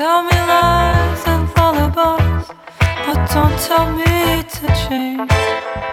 tell me lies and lullabies, but don't tell me to change.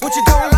What you doing?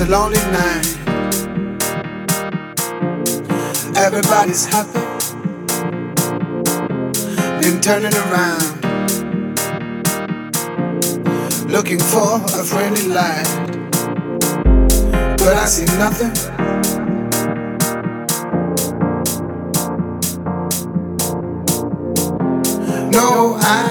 It's a lonely night. Everybody's happy, then turning around, looking for a friendly light. But I see nothing. No, I.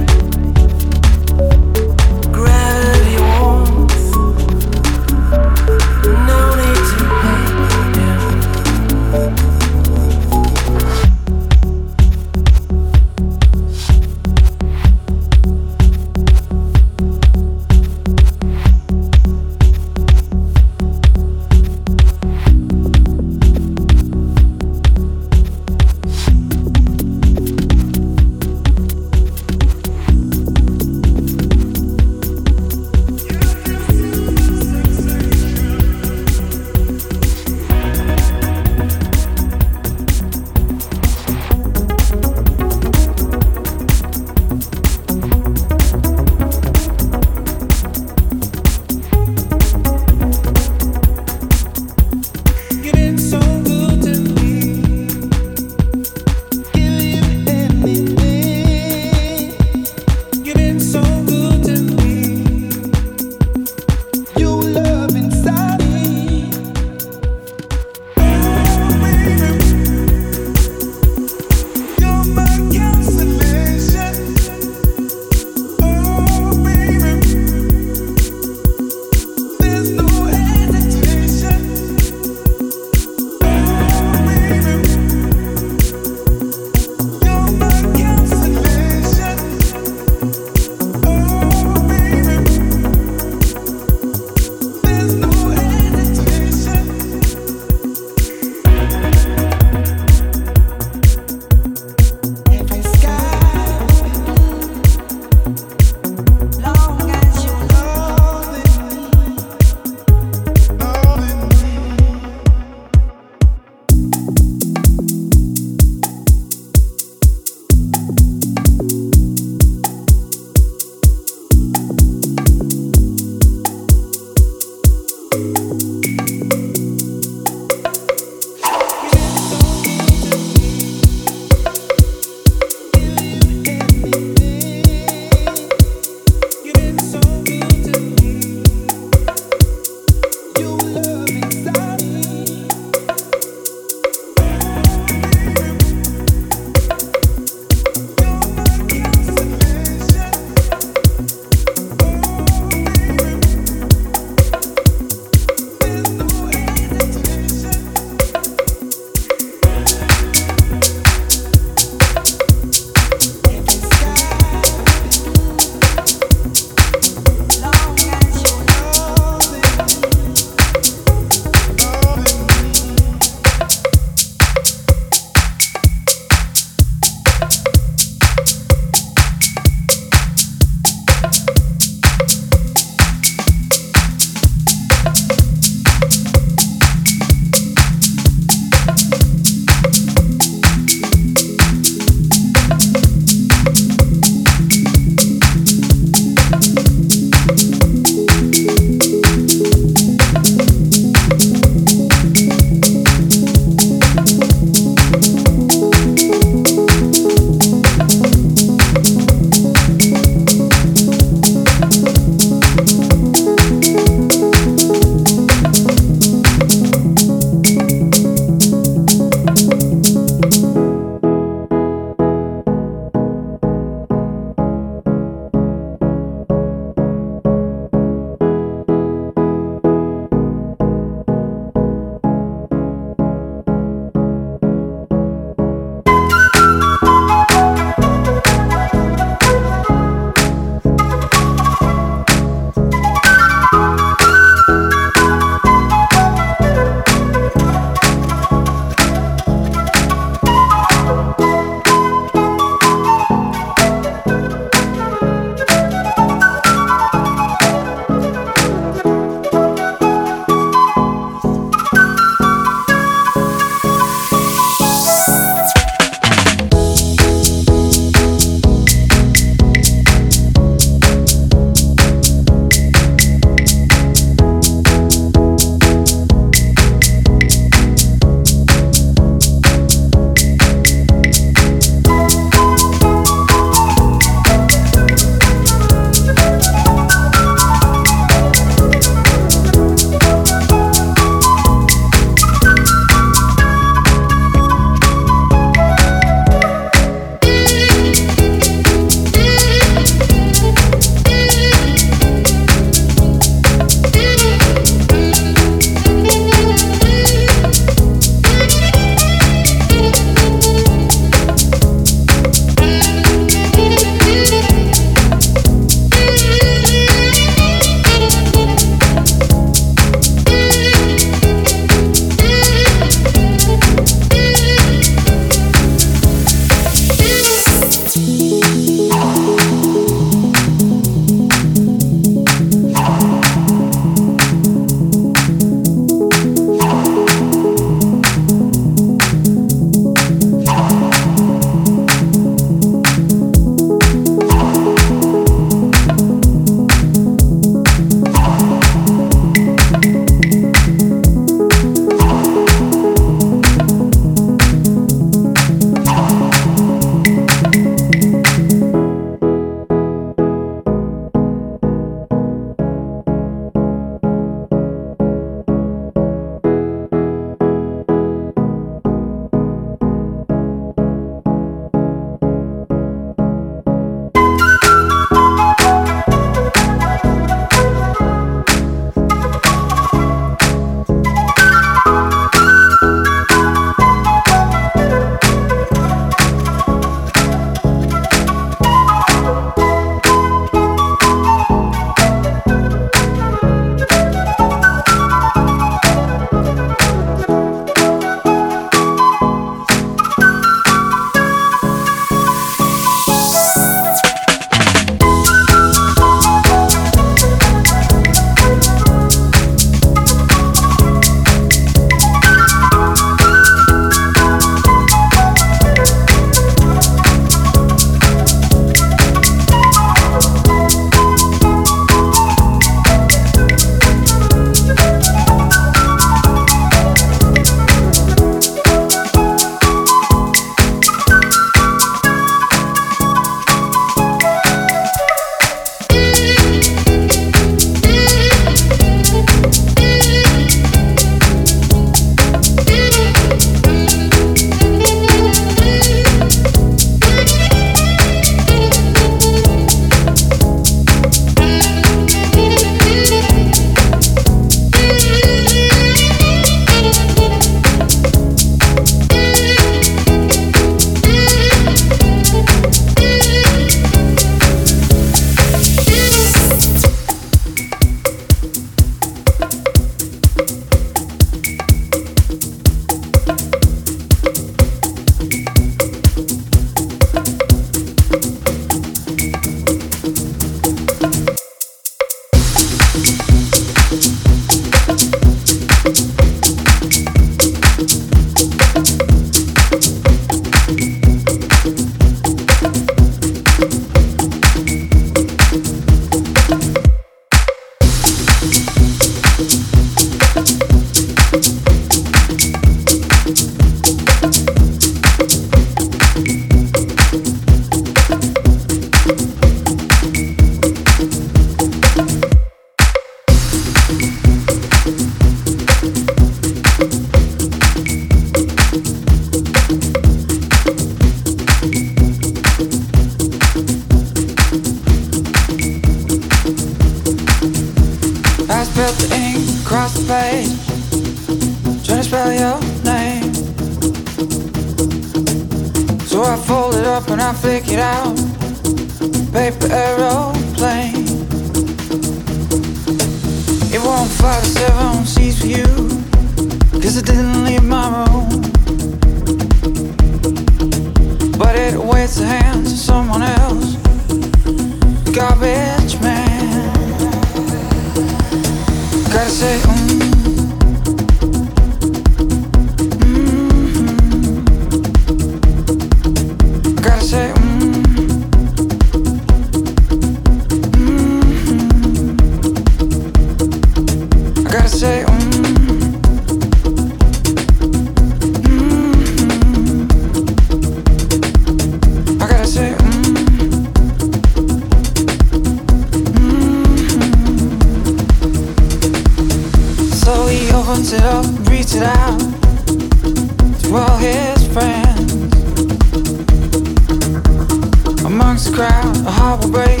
comes the crowd, a heart will break,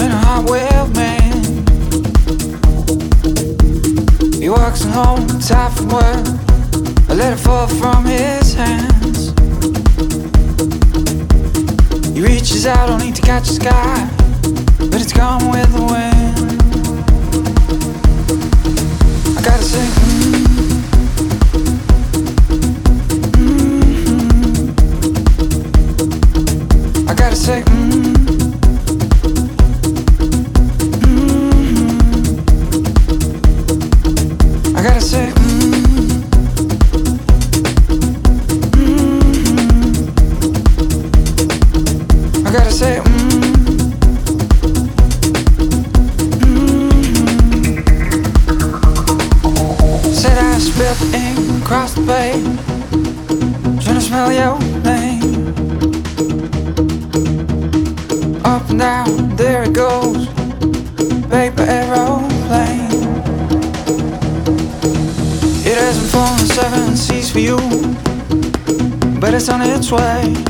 and a heart will mend. He walks home, tired from work, a letter fall from his hands. He reaches out, don't need to catch the sky, but it's gone with the wind. I gotta sing. classic. way.